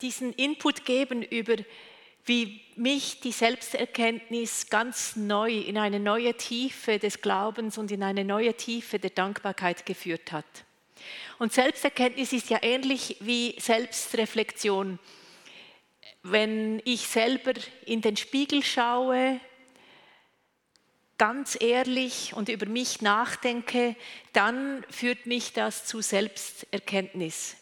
diesen Input geben über, wie mich die Selbsterkenntnis ganz neu in eine neue Tiefe des Glaubens und in eine neue Tiefe der Dankbarkeit geführt hat. Und Selbsterkenntnis ist ja ähnlich wie Selbstreflexion. Wenn ich selber in den Spiegel schaue, ganz ehrlich und über mich nachdenke, dann führt mich das zu Selbsterkenntnis.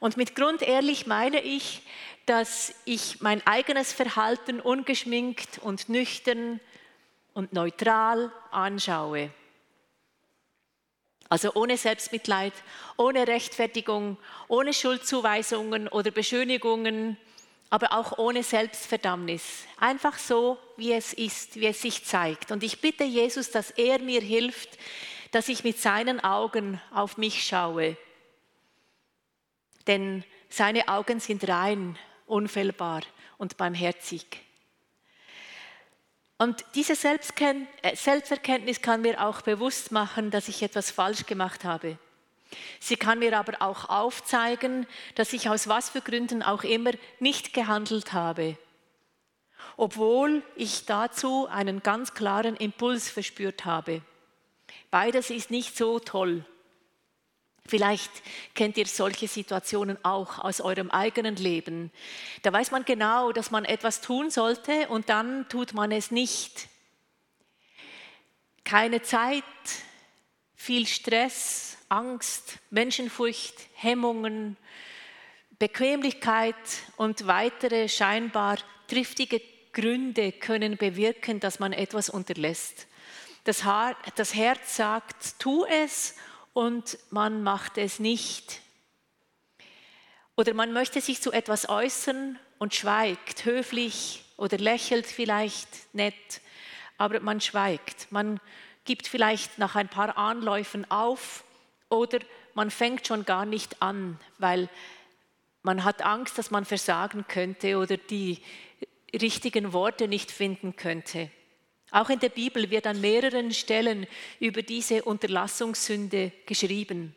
Und mit grundehrlich meine ich, dass ich mein eigenes Verhalten ungeschminkt und nüchtern und neutral anschaue. Also ohne Selbstmitleid, ohne Rechtfertigung, ohne Schuldzuweisungen oder Beschönigungen, aber auch ohne Selbstverdammnis. Einfach so, wie es ist, wie es sich zeigt. Und ich bitte Jesus, dass er mir hilft, dass ich mit seinen Augen auf mich schaue. Denn seine Augen sind rein, unfehlbar und barmherzig. Und diese äh, Selbsterkenntnis kann mir auch bewusst machen, dass ich etwas falsch gemacht habe. Sie kann mir aber auch aufzeigen, dass ich aus was für Gründen auch immer nicht gehandelt habe, obwohl ich dazu einen ganz klaren Impuls verspürt habe. Beides ist nicht so toll. Vielleicht kennt ihr solche Situationen auch aus eurem eigenen Leben. Da weiß man genau, dass man etwas tun sollte und dann tut man es nicht. Keine Zeit, viel Stress, Angst, Menschenfurcht, Hemmungen, Bequemlichkeit und weitere scheinbar triftige Gründe können bewirken, dass man etwas unterlässt. Das, Herz sagt, tu es und man macht es nicht. Oder man möchte sich zu etwas äußern und schweigt, höflich oder lächelt vielleicht nett, aber man schweigt. Man gibt vielleicht nach ein paar Anläufen auf oder man fängt schon gar nicht an, weil man hat Angst, dass man versagen könnte oder die richtigen Worte nicht finden könnte. Auch in der Bibel wird an mehreren Stellen über diese Unterlassungssünde geschrieben.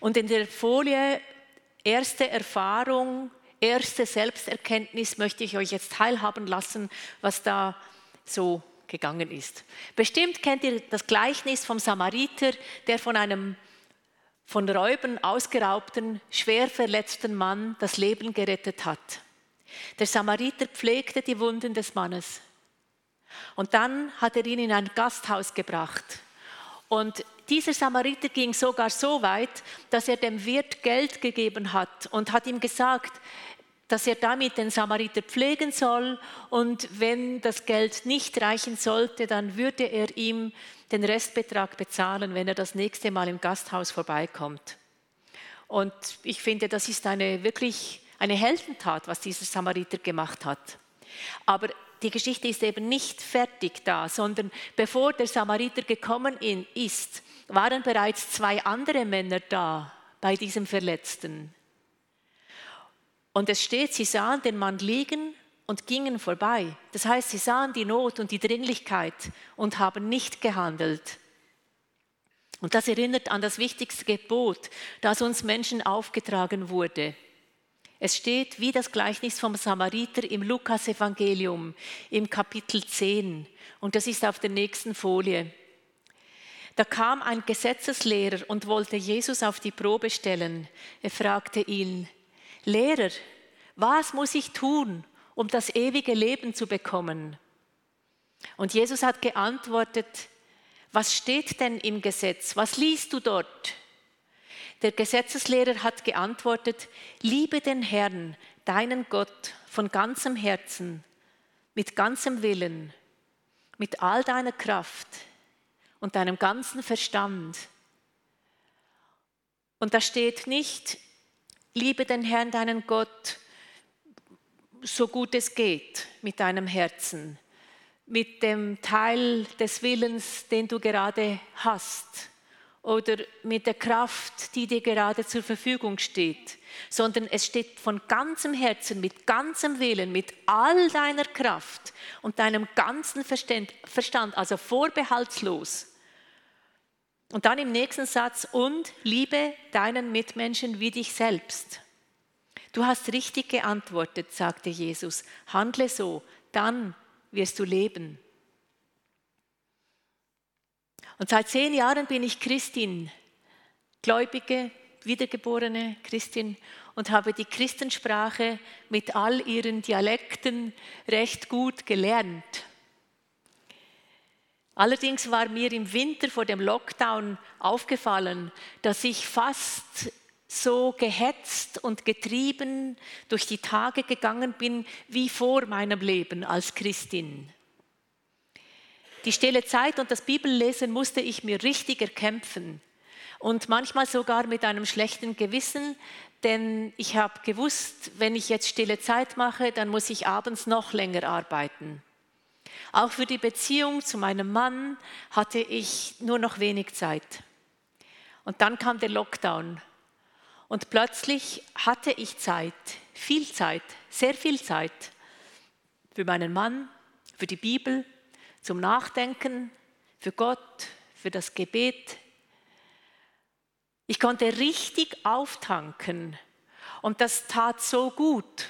Und in der Folie erste Erfahrung, erste Selbsterkenntnis möchte ich euch jetzt teilhaben lassen, was da so gegangen ist. Bestimmt kennt ihr das Gleichnis vom Samariter, der von einem von Räubern ausgeraubten, schwer verletzten Mann das Leben gerettet hat. Der Samariter pflegte die Wunden des Mannes. Und dann hat er ihn in ein Gasthaus gebracht. Und dieser Samariter ging sogar so weit, dass er dem Wirt Geld gegeben hat und hat ihm gesagt, dass er damit den Samariter pflegen soll und wenn das Geld nicht reichen sollte, dann würde er ihm den Restbetrag bezahlen, wenn er das nächste Mal im Gasthaus vorbeikommt. Und ich finde, das ist eine wirklich eine Heldentat, was dieser Samariter gemacht hat. Aber die Geschichte ist eben nicht fertig da, sondern bevor der Samariter gekommen ist, waren bereits zwei andere Männer da bei diesem Verletzten. Und es steht, sie sahen den Mann liegen und gingen vorbei. Das heißt, sie sahen die Not und die Dringlichkeit und haben nicht gehandelt. Und das erinnert an das wichtigste Gebot, das uns Menschen aufgetragen wurde. Es steht wie das Gleichnis vom Samariter im Lukas-Evangelium im Kapitel 10. Und das ist auf der nächsten Folie. Da kam ein Gesetzeslehrer und wollte Jesus auf die Probe stellen. Er fragte ihn, Lehrer, was muss ich tun, um das ewige Leben zu bekommen? Und Jesus hat geantwortet, was steht denn im Gesetz? Was liest du dort? Der Gesetzeslehrer hat geantwortet, liebe den Herrn, deinen Gott, von ganzem Herzen, mit ganzem Willen, mit all deiner Kraft und deinem ganzen Verstand. Und da steht nicht, liebe den Herrn, deinen Gott, so gut es geht mit deinem Herzen, mit dem Teil des Willens, den du gerade hast oder mit der Kraft, die dir gerade zur Verfügung steht, sondern es steht von ganzem Herzen, mit ganzem Willen, mit all deiner Kraft und deinem ganzen Verstand, also vorbehaltslos. Und dann im nächsten Satz, und liebe deinen Mitmenschen wie dich selbst. Du hast richtig geantwortet, sagte Jesus. Handle so, dann wirst du leben. Und seit zehn Jahren bin ich Christin, gläubige, wiedergeborene Christin und habe die Christensprache mit all ihren Dialekten recht gut gelernt. Allerdings war mir im Winter vor dem Lockdown aufgefallen, dass ich fast so gehetzt und getrieben durch die Tage gegangen bin wie vor meinem Leben als Christin. Die stille Zeit und das Bibellesen musste ich mir richtig erkämpfen und manchmal sogar mit einem schlechten Gewissen, denn ich habe gewusst, wenn ich jetzt stille Zeit mache, dann muss ich abends noch länger arbeiten. Auch für die Beziehung zu meinem Mann hatte ich nur noch wenig Zeit. Und dann kam der Lockdown. Und plötzlich hatte ich Zeit, viel Zeit, sehr viel Zeit für meinen Mann, für die Bibel, zum Nachdenken, für Gott, für das Gebet. Ich konnte richtig auftanken und das tat so gut.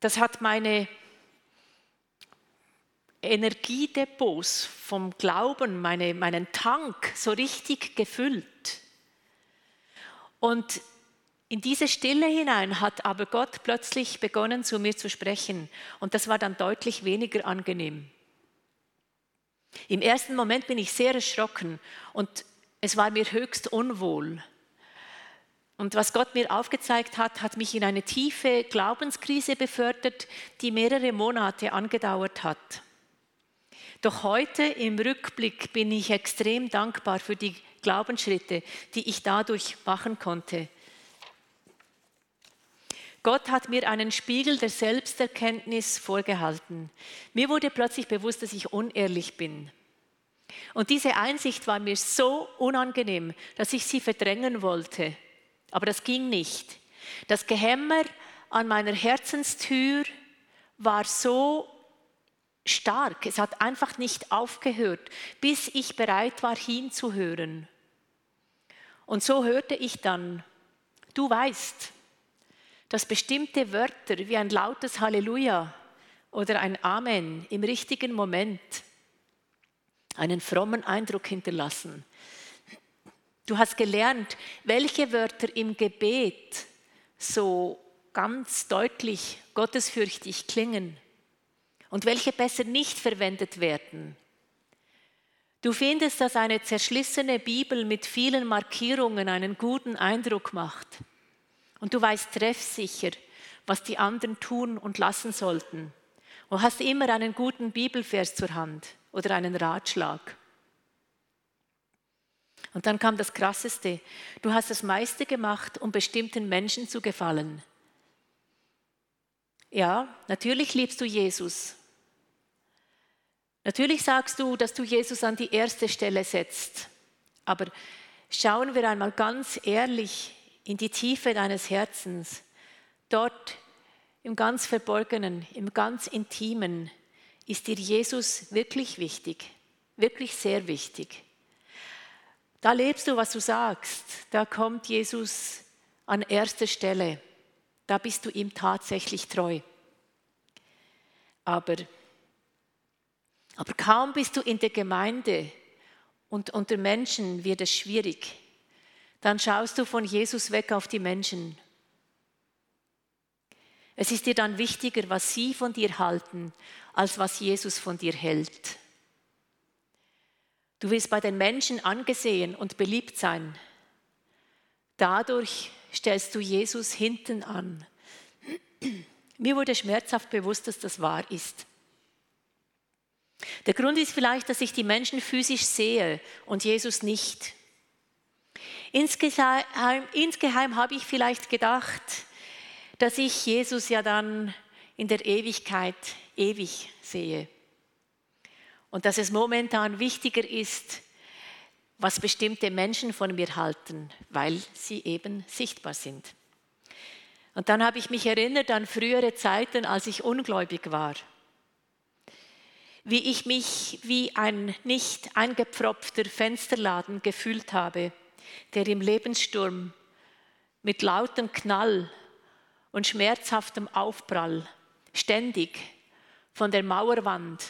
Das hat meine Energiedepots vom Glauben, meine, meinen Tank so richtig gefüllt. Und in diese Stille hinein hat aber Gott plötzlich begonnen, zu mir zu sprechen. Und das war dann deutlich weniger angenehm. Im ersten Moment bin ich sehr erschrocken und es war mir höchst unwohl. Und was Gott mir aufgezeigt hat, hat mich in eine tiefe Glaubenskrise befördert, die mehrere Monate angedauert hat. Doch heute im Rückblick bin ich extrem dankbar für die Glaubensschritte, die ich dadurch machen konnte. Gott hat mir einen Spiegel der Selbsterkenntnis vorgehalten. Mir wurde plötzlich bewusst, dass ich unehrlich bin. Und diese Einsicht war mir so unangenehm, dass ich sie verdrängen wollte. Aber das ging nicht. Das Gehämmer an meiner Herzenstür war so stark. Es hat einfach nicht aufgehört, bis ich bereit war hinzuhören. Und so hörte ich dann, du weißt, dass bestimmte Wörter wie ein lautes Halleluja oder ein Amen im richtigen Moment einen frommen Eindruck hinterlassen. Du hast gelernt, welche Wörter im Gebet so ganz deutlich gottesfürchtig klingen und welche besser nicht verwendet werden. Du findest, dass eine zerschlissene Bibel mit vielen Markierungen einen guten Eindruck macht. Und du weißt treffsicher, was die anderen tun und lassen sollten. Und hast immer einen guten Bibelvers zur Hand oder einen Ratschlag. Und dann kam das Krasseste. Du hast das meiste gemacht, um bestimmten Menschen zu gefallen. Ja, natürlich liebst du Jesus Natürlich sagst du, dass du Jesus an die erste Stelle setzt, aber schauen wir einmal ganz ehrlich in die Tiefe deines Herzens. Dort im ganz Verborgenen, im ganz Intimen ist dir Jesus wirklich wichtig, wirklich sehr wichtig. Da lebst du, was du sagst. Da kommt Jesus an erster Stelle. Da bist du ihm tatsächlich treu. Aber aber kaum bist du in der Gemeinde und unter Menschen wird es schwierig. Dann schaust du von Jesus weg auf die Menschen. Es ist dir dann wichtiger, was sie von dir halten, als was Jesus von dir hält. Du wirst bei den Menschen angesehen und beliebt sein. Dadurch stellst du Jesus hinten an. Mir wurde schmerzhaft bewusst, dass das wahr ist. Der Grund ist vielleicht, dass ich die Menschen physisch sehe und Jesus nicht. Insgeheim, insgeheim habe ich vielleicht gedacht, dass ich Jesus ja dann in der Ewigkeit ewig sehe. Und dass es momentan wichtiger ist, was bestimmte Menschen von mir halten, weil sie eben sichtbar sind. Und dann habe ich mich erinnert an frühere Zeiten, als ich ungläubig war wie ich mich wie ein nicht eingepfropfter Fensterladen gefühlt habe, der im Lebenssturm mit lautem Knall und schmerzhaftem Aufprall ständig von der Mauerwand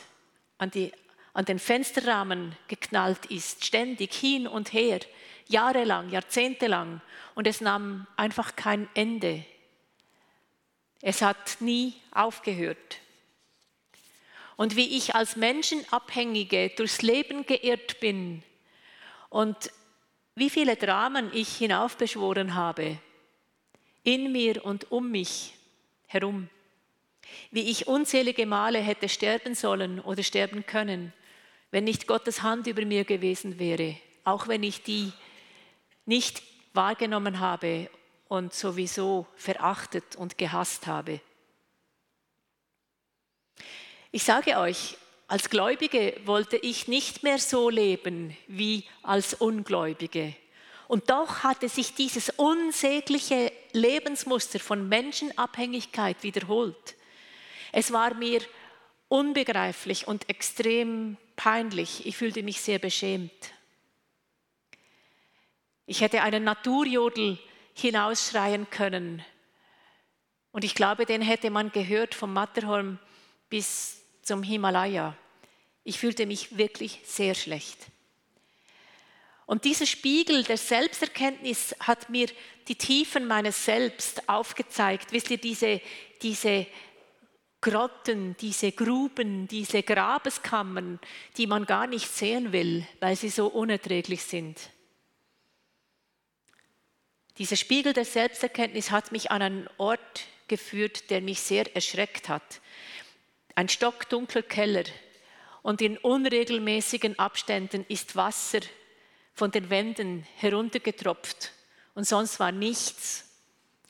an, die, an den Fensterrahmen geknallt ist, ständig hin und her, jahrelang, jahrzehntelang, und es nahm einfach kein Ende. Es hat nie aufgehört. Und wie ich als Menschenabhängige durchs Leben geirrt bin und wie viele Dramen ich hinaufbeschworen habe, in mir und um mich herum. Wie ich unzählige Male hätte sterben sollen oder sterben können, wenn nicht Gottes Hand über mir gewesen wäre, auch wenn ich die nicht wahrgenommen habe und sowieso verachtet und gehasst habe. Ich sage euch, als Gläubige wollte ich nicht mehr so leben wie als Ungläubige. Und doch hatte sich dieses unsägliche Lebensmuster von Menschenabhängigkeit wiederholt. Es war mir unbegreiflich und extrem peinlich. Ich fühlte mich sehr beschämt. Ich hätte einen Naturjodel hinausschreien können. Und ich glaube, den hätte man gehört vom Matterhorn bis zum Himalaya. Ich fühlte mich wirklich sehr schlecht. Und dieser Spiegel der Selbsterkenntnis hat mir die Tiefen meines Selbst aufgezeigt. Wisst ihr, diese, diese Grotten, diese Gruben, diese Grabeskammern, die man gar nicht sehen will, weil sie so unerträglich sind. Dieser Spiegel der Selbsterkenntnis hat mich an einen Ort geführt, der mich sehr erschreckt hat. Ein stockdunkler Keller und in unregelmäßigen Abständen ist Wasser von den Wänden heruntergetropft und sonst war nichts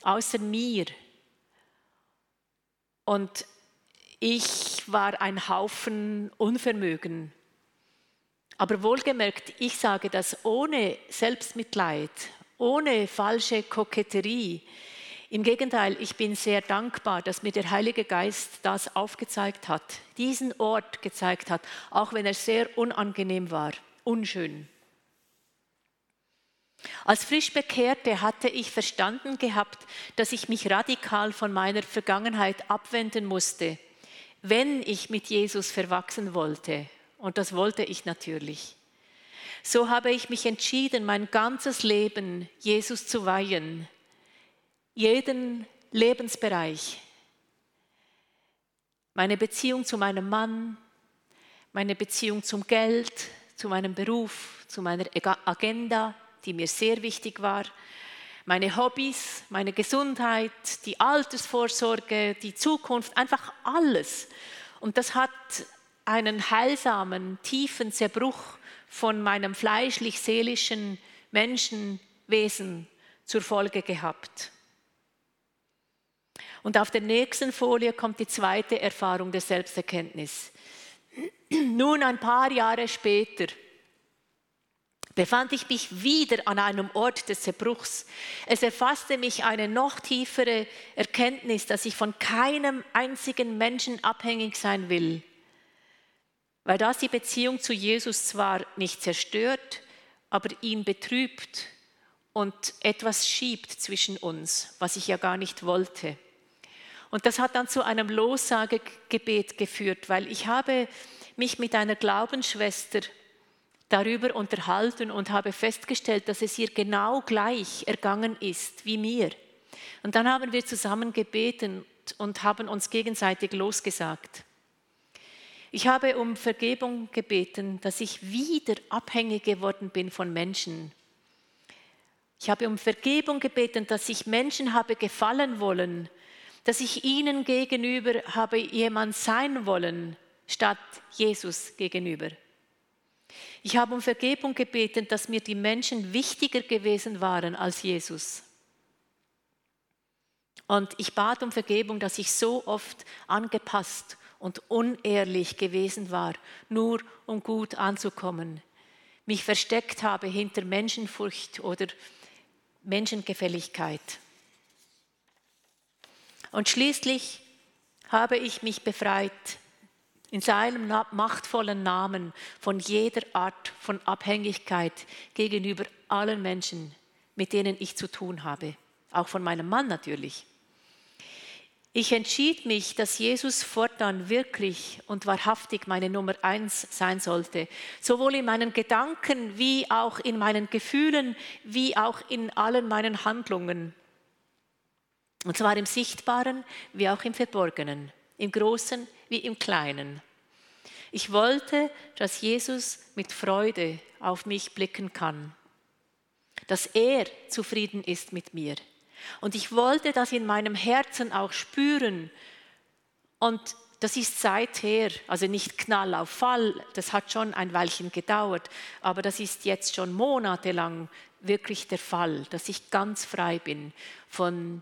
außer mir. Und ich war ein Haufen Unvermögen. Aber wohlgemerkt, ich sage das ohne Selbstmitleid, ohne falsche Koketterie. Im Gegenteil, ich bin sehr dankbar, dass mir der Heilige Geist das aufgezeigt hat, diesen Ort gezeigt hat, auch wenn er sehr unangenehm war, unschön. Als Frischbekehrte hatte ich verstanden gehabt, dass ich mich radikal von meiner Vergangenheit abwenden musste, wenn ich mit Jesus verwachsen wollte. Und das wollte ich natürlich. So habe ich mich entschieden, mein ganzes Leben Jesus zu weihen, jeden Lebensbereich. Meine Beziehung zu meinem Mann, meine Beziehung zum Geld, zu meinem Beruf, zu meiner Agenda, die mir sehr wichtig war, meine Hobbys, meine Gesundheit, die Altersvorsorge, die Zukunft, einfach alles. Und das hat einen heilsamen, tiefen Zerbruch von meinem fleischlich-seelischen Menschenwesen zur Folge gehabt. Und auf der nächsten Folie kommt die zweite Erfahrung der Selbsterkenntnis. Nun ein paar Jahre später befand ich mich wieder an einem Ort des Zerbruchs. Es erfasste mich eine noch tiefere Erkenntnis, dass ich von keinem einzigen Menschen abhängig sein will, weil das die Beziehung zu Jesus zwar nicht zerstört, aber ihn betrübt und etwas schiebt zwischen uns, was ich ja gar nicht wollte. Und das hat dann zu einem Lossagegebet geführt, weil ich habe mich mit einer Glaubensschwester darüber unterhalten und habe festgestellt, dass es ihr genau gleich ergangen ist wie mir. Und dann haben wir zusammen gebeten und haben uns gegenseitig losgesagt. Ich habe um Vergebung gebeten, dass ich wieder abhängig geworden bin von Menschen. Ich habe um Vergebung gebeten, dass ich Menschen habe gefallen wollen, dass ich ihnen gegenüber habe jemand sein wollen, statt Jesus gegenüber. Ich habe um Vergebung gebeten, dass mir die Menschen wichtiger gewesen waren als Jesus. Und ich bat um Vergebung, dass ich so oft angepasst und unehrlich gewesen war, nur um gut anzukommen. Mich versteckt habe hinter Menschenfurcht oder Menschengefälligkeit. Und schließlich habe ich mich befreit in seinem machtvollen Namen von jeder Art von Abhängigkeit gegenüber allen Menschen, mit denen ich zu tun habe, auch von meinem Mann natürlich. Ich entschied mich, dass Jesus fortan wirklich und wahrhaftig meine Nummer eins sein sollte, sowohl in meinen Gedanken wie auch in meinen Gefühlen, wie auch in allen meinen Handlungen. Und zwar im Sichtbaren wie auch im Verborgenen, im Großen wie im Kleinen. Ich wollte, dass Jesus mit Freude auf mich blicken kann, dass er zufrieden ist mit mir und ich wollte das in meinem Herzen auch spüren. Und das ist seither, also nicht Knall auf Fall, das hat schon ein Weilchen gedauert, aber das ist jetzt schon monatelang wirklich der Fall, dass ich ganz frei bin von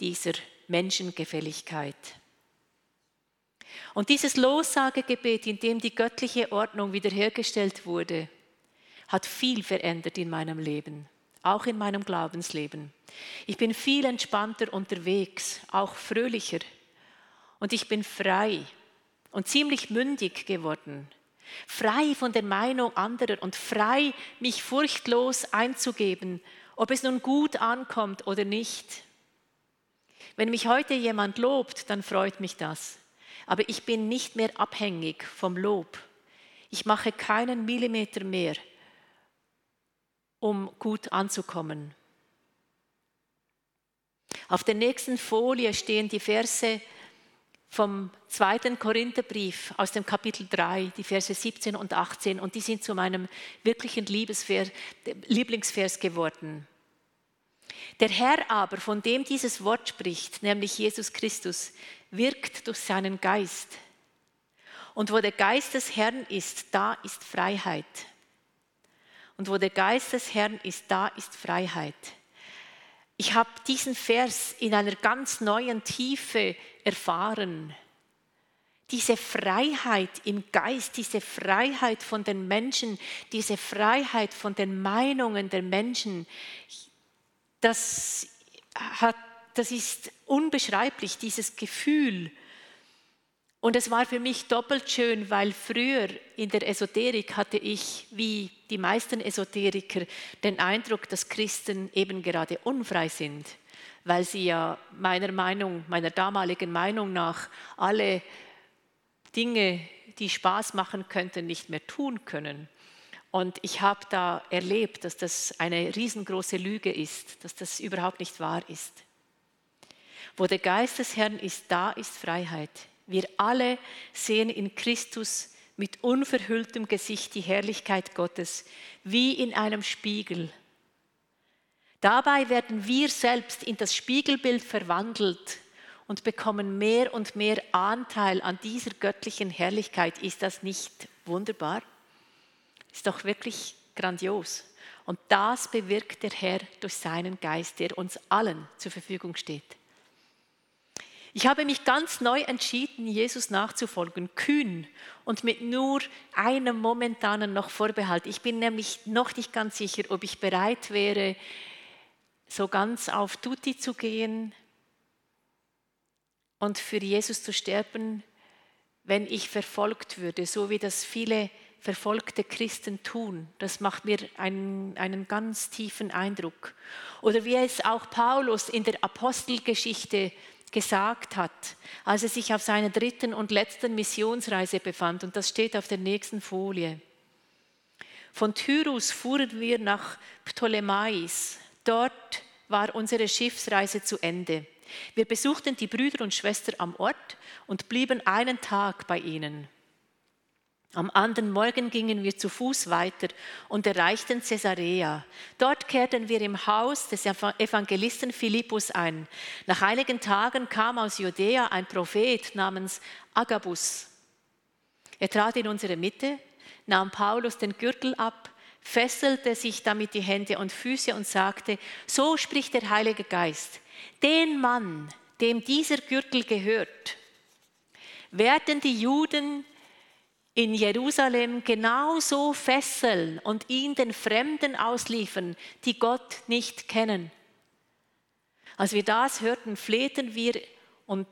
dieser Menschengefälligkeit. Und dieses Lossagegebet, in dem die göttliche Ordnung wiederhergestellt wurde, hat viel verändert in meinem Leben auch in meinem Glaubensleben. Ich bin viel entspannter unterwegs, auch fröhlicher. Und ich bin frei und ziemlich mündig geworden. Frei von der Meinung anderer und frei, mich furchtlos einzugeben, ob es nun gut ankommt oder nicht. Wenn mich heute jemand lobt, dann freut mich das. Aber ich bin nicht mehr abhängig vom Lob. Ich mache keinen Millimeter mehr um gut anzukommen. Auf der nächsten Folie stehen die Verse vom zweiten Korintherbrief aus dem Kapitel 3, die Verse 17 und 18, und die sind zu meinem wirklichen Lieblingsvers geworden. Der Herr aber, von dem dieses Wort spricht, nämlich Jesus Christus, wirkt durch seinen Geist. Und wo der Geist des Herrn ist, da ist Freiheit. Und wo der Geist des Herrn ist, da ist Freiheit. Ich habe diesen Vers in einer ganz neuen Tiefe erfahren. Diese Freiheit im Geist, diese Freiheit von den Menschen, diese Freiheit von den Meinungen der Menschen, das, hat, das ist unbeschreiblich, dieses Gefühl. Und es war für mich doppelt schön, weil früher in der Esoterik hatte ich, wie die meisten Esoteriker, den Eindruck, dass Christen eben gerade unfrei sind, weil sie ja meiner Meinung, meiner damaligen Meinung nach alle Dinge, die Spaß machen könnten, nicht mehr tun können. Und ich habe da erlebt, dass das eine riesengroße Lüge ist, dass das überhaupt nicht wahr ist. Wo der Geist des Herrn ist, da ist Freiheit. Wir alle sehen in Christus mit unverhülltem Gesicht die Herrlichkeit Gottes, wie in einem Spiegel. Dabei werden wir selbst in das Spiegelbild verwandelt und bekommen mehr und mehr Anteil an dieser göttlichen Herrlichkeit. Ist das nicht wunderbar? Ist doch wirklich grandios. Und das bewirkt der Herr durch seinen Geist, der uns allen zur Verfügung steht. Ich habe mich ganz neu entschieden, Jesus nachzufolgen, kühn und mit nur einem momentanen noch Vorbehalt. Ich bin nämlich noch nicht ganz sicher, ob ich bereit wäre, so ganz auf Tutti zu gehen und für Jesus zu sterben, wenn ich verfolgt würde, so wie das viele verfolgte Christen tun. Das macht mir einen, einen ganz tiefen Eindruck. Oder wie es auch Paulus in der Apostelgeschichte gesagt hat, als er sich auf seiner dritten und letzten Missionsreise befand. Und das steht auf der nächsten Folie. Von Tyrus fuhren wir nach Ptolemais. Dort war unsere Schiffsreise zu Ende. Wir besuchten die Brüder und Schwestern am Ort und blieben einen Tag bei ihnen. Am anderen Morgen gingen wir zu Fuß weiter und erreichten Caesarea. Dort kehrten wir im Haus des Evangelisten Philippus ein. Nach einigen Tagen kam aus Judäa ein Prophet namens Agabus. Er trat in unsere Mitte, nahm Paulus den Gürtel ab, fesselte sich damit die Hände und Füße und sagte, so spricht der Heilige Geist, den Mann, dem dieser Gürtel gehört, werden die Juden in Jerusalem genauso fesseln und ihn den Fremden ausliefern, die Gott nicht kennen. Als wir das hörten, flehten wir und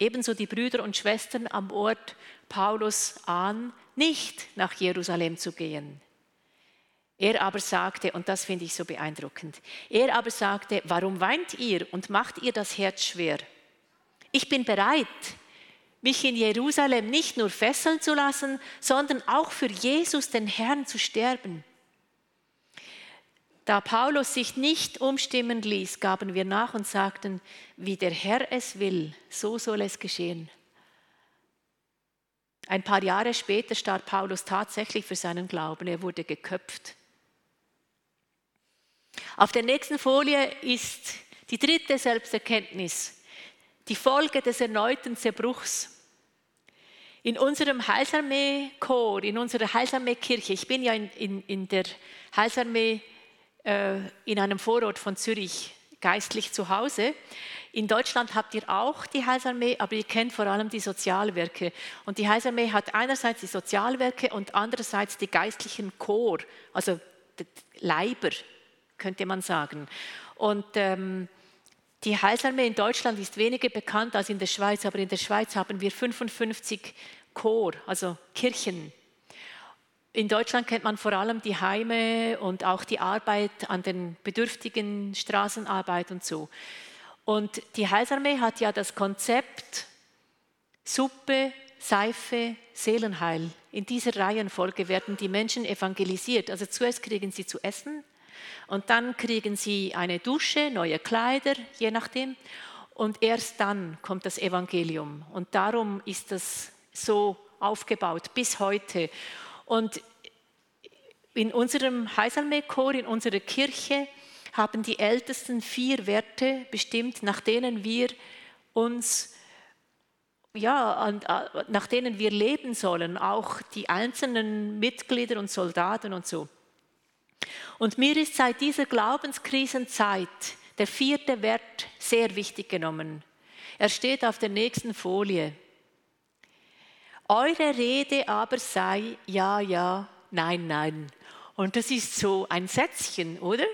ebenso die Brüder und Schwestern am Ort Paulus an, nicht nach Jerusalem zu gehen. Er aber sagte, und das finde ich so beeindruckend, er aber sagte, warum weint ihr und macht ihr das Herz schwer? ich bin bereit, mich in Jerusalem nicht nur fesseln zu lassen, sondern auch für Jesus, den Herrn, zu sterben. Da Paulus sich nicht umstimmen ließ, gaben wir nach und sagten, wie der Herr es will, so soll es geschehen. Ein paar Jahre später starb Paulus tatsächlich für seinen Glauben. Er wurde geköpft. Auf der nächsten Folie ist die dritte Selbsterkenntnis, die Folge des erneuten Zerbruchs. In unserem Heilsarmee-Chor, in unserer Heilsarmee-Kirche, ich bin ja in, in, in der Heilsarmee äh, in einem Vorort von Zürich geistlich zu Hause. In Deutschland habt ihr auch die Heilsarmee, aber ihr kennt vor allem die Sozialwerke. Und die Heilsarmee hat einerseits die Sozialwerke und andererseits die geistlichen Chor, also Leiber, könnte man sagen. Und ähm, die Heilsarmee in Deutschland ist weniger bekannt als in der Schweiz, aber in der Schweiz haben wir 55 Chor, also Kirchen. In Deutschland kennt man vor allem die Heime und auch die Arbeit an den bedürftigen Straßenarbeit und so. Und die Heilsarmee hat ja das Konzept Suppe, Seife, Seelenheil. In dieser Reihenfolge werden die Menschen evangelisiert. Also zuerst kriegen sie zu essen und dann kriegen sie eine Dusche, neue Kleider, je nachdem. Und erst dann kommt das Evangelium. Und darum ist das so aufgebaut bis heute. Und in unserem Heisalmee-Chor, in unserer Kirche, haben die Ältesten vier Werte bestimmt, nach denen wir uns ja, nach denen wir leben sollen, auch die einzelnen Mitglieder und Soldaten und so. Und mir ist seit dieser Glaubenskrisenzeit der vierte Wert sehr wichtig genommen. Er steht auf der nächsten Folie. Eure Rede aber sei ja, ja, nein, nein. Und das ist so ein Sätzchen, oder?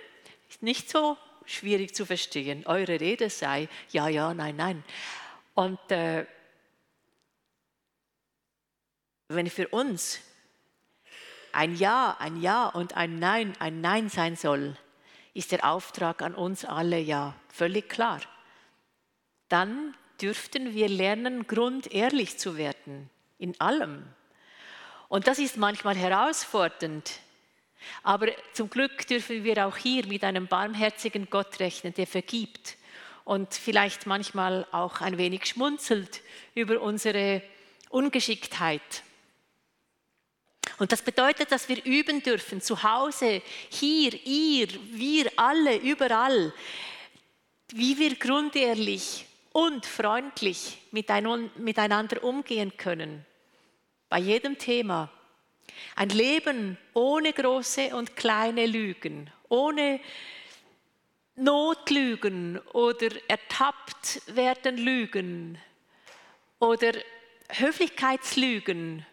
Ist nicht so schwierig zu verstehen. Eure Rede sei ja, ja, nein, nein. Und äh, wenn für uns ein Ja, ein Ja und ein Nein ein Nein sein soll, ist der Auftrag an uns alle ja völlig klar. Dann dürften wir lernen, grundehrlich zu werden in allem. Und das ist manchmal herausfordernd. Aber zum Glück dürfen wir auch hier mit einem barmherzigen Gott rechnen, der vergibt und vielleicht manchmal auch ein wenig schmunzelt über unsere Ungeschicktheit. Und das bedeutet, dass wir üben dürfen, zu Hause, hier, ihr, wir alle, überall, wie wir grundehrlich und freundlich miteinander umgehen können bei jedem Thema. Ein Leben ohne große und kleine Lügen, ohne Notlügen oder ertappt werden Lügen oder Höflichkeitslügen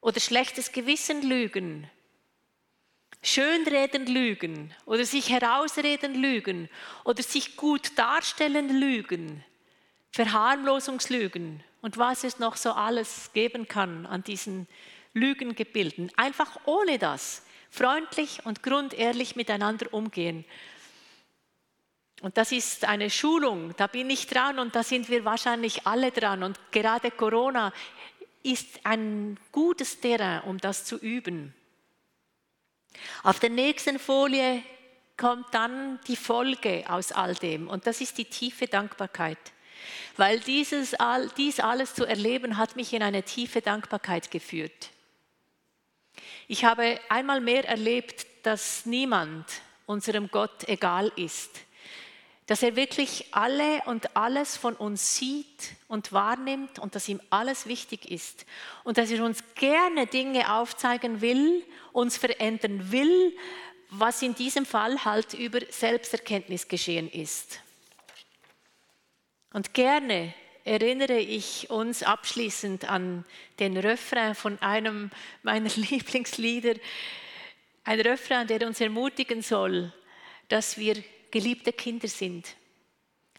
oder schlechtes Gewissen Lügen, Schönreden Lügen oder sich herausreden Lügen oder sich gut darstellen Lügen, Verharmlosungslügen und was es noch so alles geben kann an diesen Lügengebilden. Einfach ohne das freundlich und grundehrlich miteinander umgehen. Und das ist eine Schulung, da bin ich dran und da sind wir wahrscheinlich alle dran. Und gerade Corona ist ein gutes Terrain, um das zu üben. Auf der nächsten Folie kommt dann die Folge aus all dem und das ist die tiefe Dankbarkeit. Weil dieses, dies alles zu erleben hat mich in eine tiefe Dankbarkeit geführt. Ich habe einmal mehr erlebt, dass niemand unserem Gott egal ist, dass er wirklich alle und alles von uns sieht und wahrnimmt und dass ihm alles wichtig ist und dass er uns gerne Dinge aufzeigen will, uns verändern will, was in diesem Fall halt über Selbsterkenntnis geschehen ist. Und gerne erinnere ich uns abschließend an den Refrain von einem meiner Lieblingslieder, ein Refrain, der uns ermutigen soll, dass wir geliebte Kinder sind,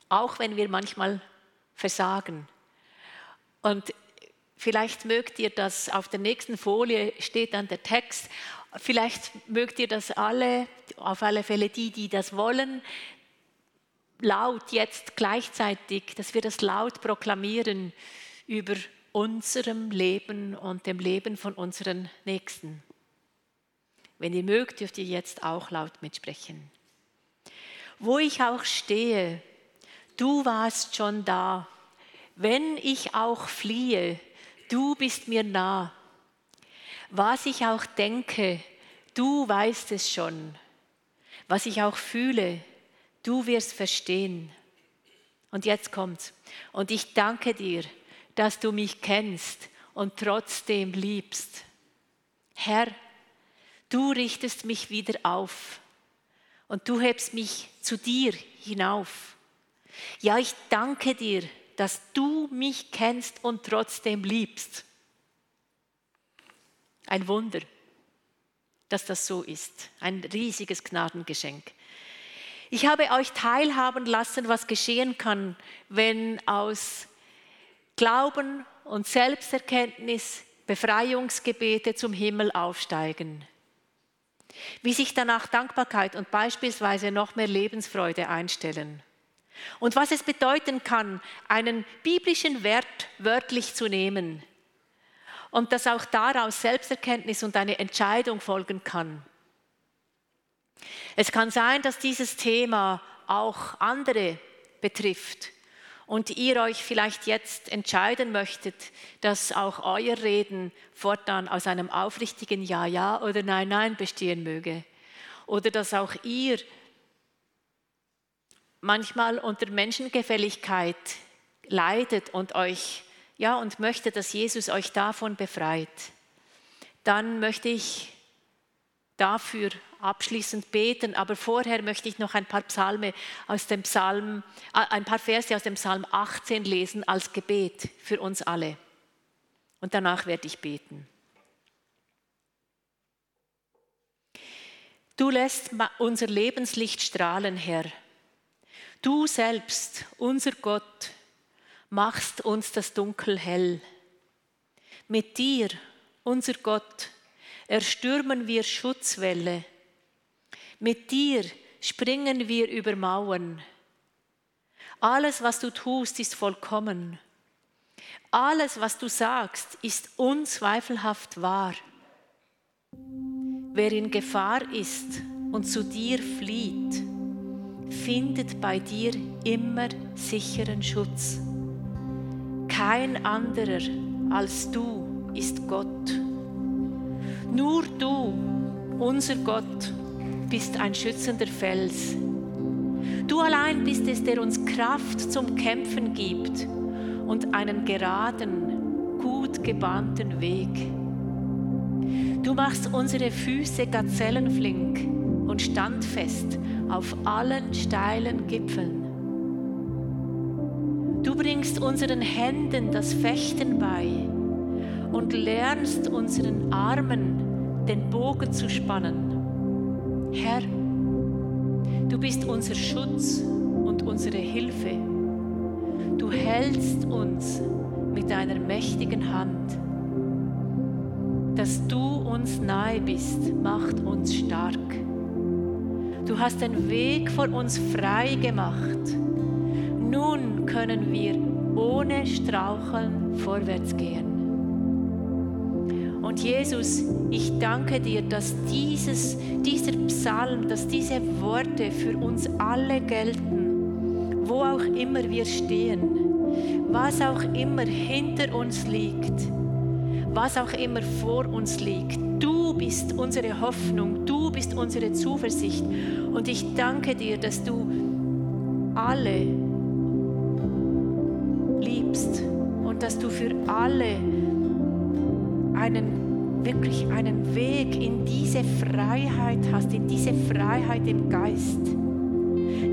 auch wenn wir manchmal versagen. Und vielleicht mögt ihr das, auf der nächsten Folie steht dann der Text, vielleicht mögt ihr das alle, auf alle Fälle die, die das wollen, laut jetzt gleichzeitig, dass wir das laut proklamieren über unserem Leben und dem Leben von unseren Nächsten. Wenn ihr mögt, dürft ihr jetzt auch laut mitsprechen. Wo ich auch stehe, du warst schon da. Wenn ich auch fliehe, du bist mir nah. Was ich auch denke, du weißt es schon. Was ich auch fühle, du wirst verstehen. Und jetzt kommt's. Und ich danke dir, dass du mich kennst und trotzdem liebst. Herr, du richtest mich wieder auf und du hebst mich zu dir hinauf. Ja, ich danke dir, dass du mich kennst und trotzdem liebst. Ein Wunder, dass das so ist. Ein riesiges Gnadengeschenk. Ich habe euch teilhaben lassen, was geschehen kann, wenn aus Glauben und Selbsterkenntnis Befreiungsgebete zum Himmel aufsteigen. Wie sich danach Dankbarkeit und beispielsweise noch mehr Lebensfreude einstellen. Und was es bedeuten kann, einen biblischen Wert wörtlich zu nehmen. Und dass auch daraus Selbsterkenntnis und eine Entscheidung folgen kann. Es kann sein, dass dieses Thema auch andere betrifft und ihr euch vielleicht jetzt entscheiden möchtet, dass auch euer Reden fortan aus einem aufrichtigen Ja, Ja oder Nein, Nein bestehen möge. Oder dass auch ihr manchmal unter Menschengefälligkeit leidet und euch, ja, und möchtet, dass Jesus euch davon befreit. Dann möchte ich dafür abschließend beten, aber vorher möchte ich noch ein paar Psalme aus dem Psalm, äh, ein paar Verse aus dem Psalm 18 lesen als Gebet für uns alle. Und danach werde ich beten. Du lässt unser Lebenslicht strahlen, Herr. Du selbst, unser Gott, machst uns das Dunkel hell. Mit dir, unser Gott, erstürmen wir Schutzwelle mit dir springen wir über Mauern. Alles, was du tust, ist vollkommen. Alles, was du sagst, ist unzweifelhaft wahr. Wer in Gefahr ist und zu dir flieht, findet bei dir immer sicheren Schutz. Kein anderer als du ist Gott. Nur du, unser Gott, bist ein schützender Fels. Du allein bist es, der uns Kraft zum Kämpfen gibt und einen geraden, gut gebahnten Weg. Du machst unsere Füße gazellenflink und standfest auf allen steilen Gipfeln. Du bringst unseren Händen das Fechten bei und lernst unseren Armen den Bogen zu spannen. Herr, du bist unser Schutz und unsere Hilfe. Du hältst uns mit deiner mächtigen Hand. Dass du uns nahe bist, macht uns stark. Du hast den Weg vor uns frei gemacht. Nun können wir ohne Straucheln vorwärts gehen. Jesus, ich danke dir, dass dieses, dieser Psalm, dass diese Worte für uns alle gelten, wo auch immer wir stehen, was auch immer hinter uns liegt, was auch immer vor uns liegt. Du bist unsere Hoffnung, du bist unsere Zuversicht. Und ich danke dir, dass du alle liebst und dass du für alle einen, wirklich einen Weg in diese Freiheit hast, in diese Freiheit im Geist.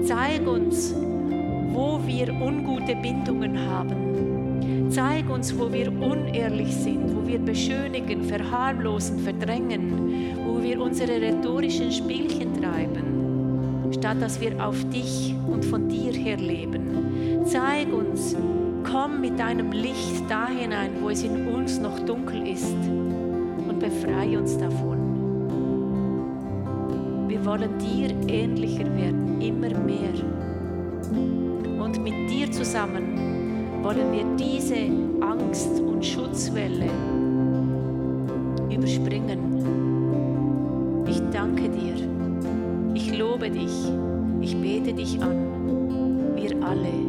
Zeig uns, wo wir ungute Bindungen haben. Zeig uns, wo wir unehrlich sind, wo wir beschönigen, verharmlosen, verdrängen, wo wir unsere rhetorischen Spielchen treiben, statt dass wir auf dich und von dir her leben. Zeig uns, komm mit deinem Licht da hinein, wo es in uns noch dunkel ist befreie uns davon. Wir wollen dir ähnlicher werden, immer mehr. Und mit dir zusammen wollen wir diese Angst- und Schutzwelle überspringen. Ich danke dir. Ich lobe dich. Ich bete dich an. Wir alle.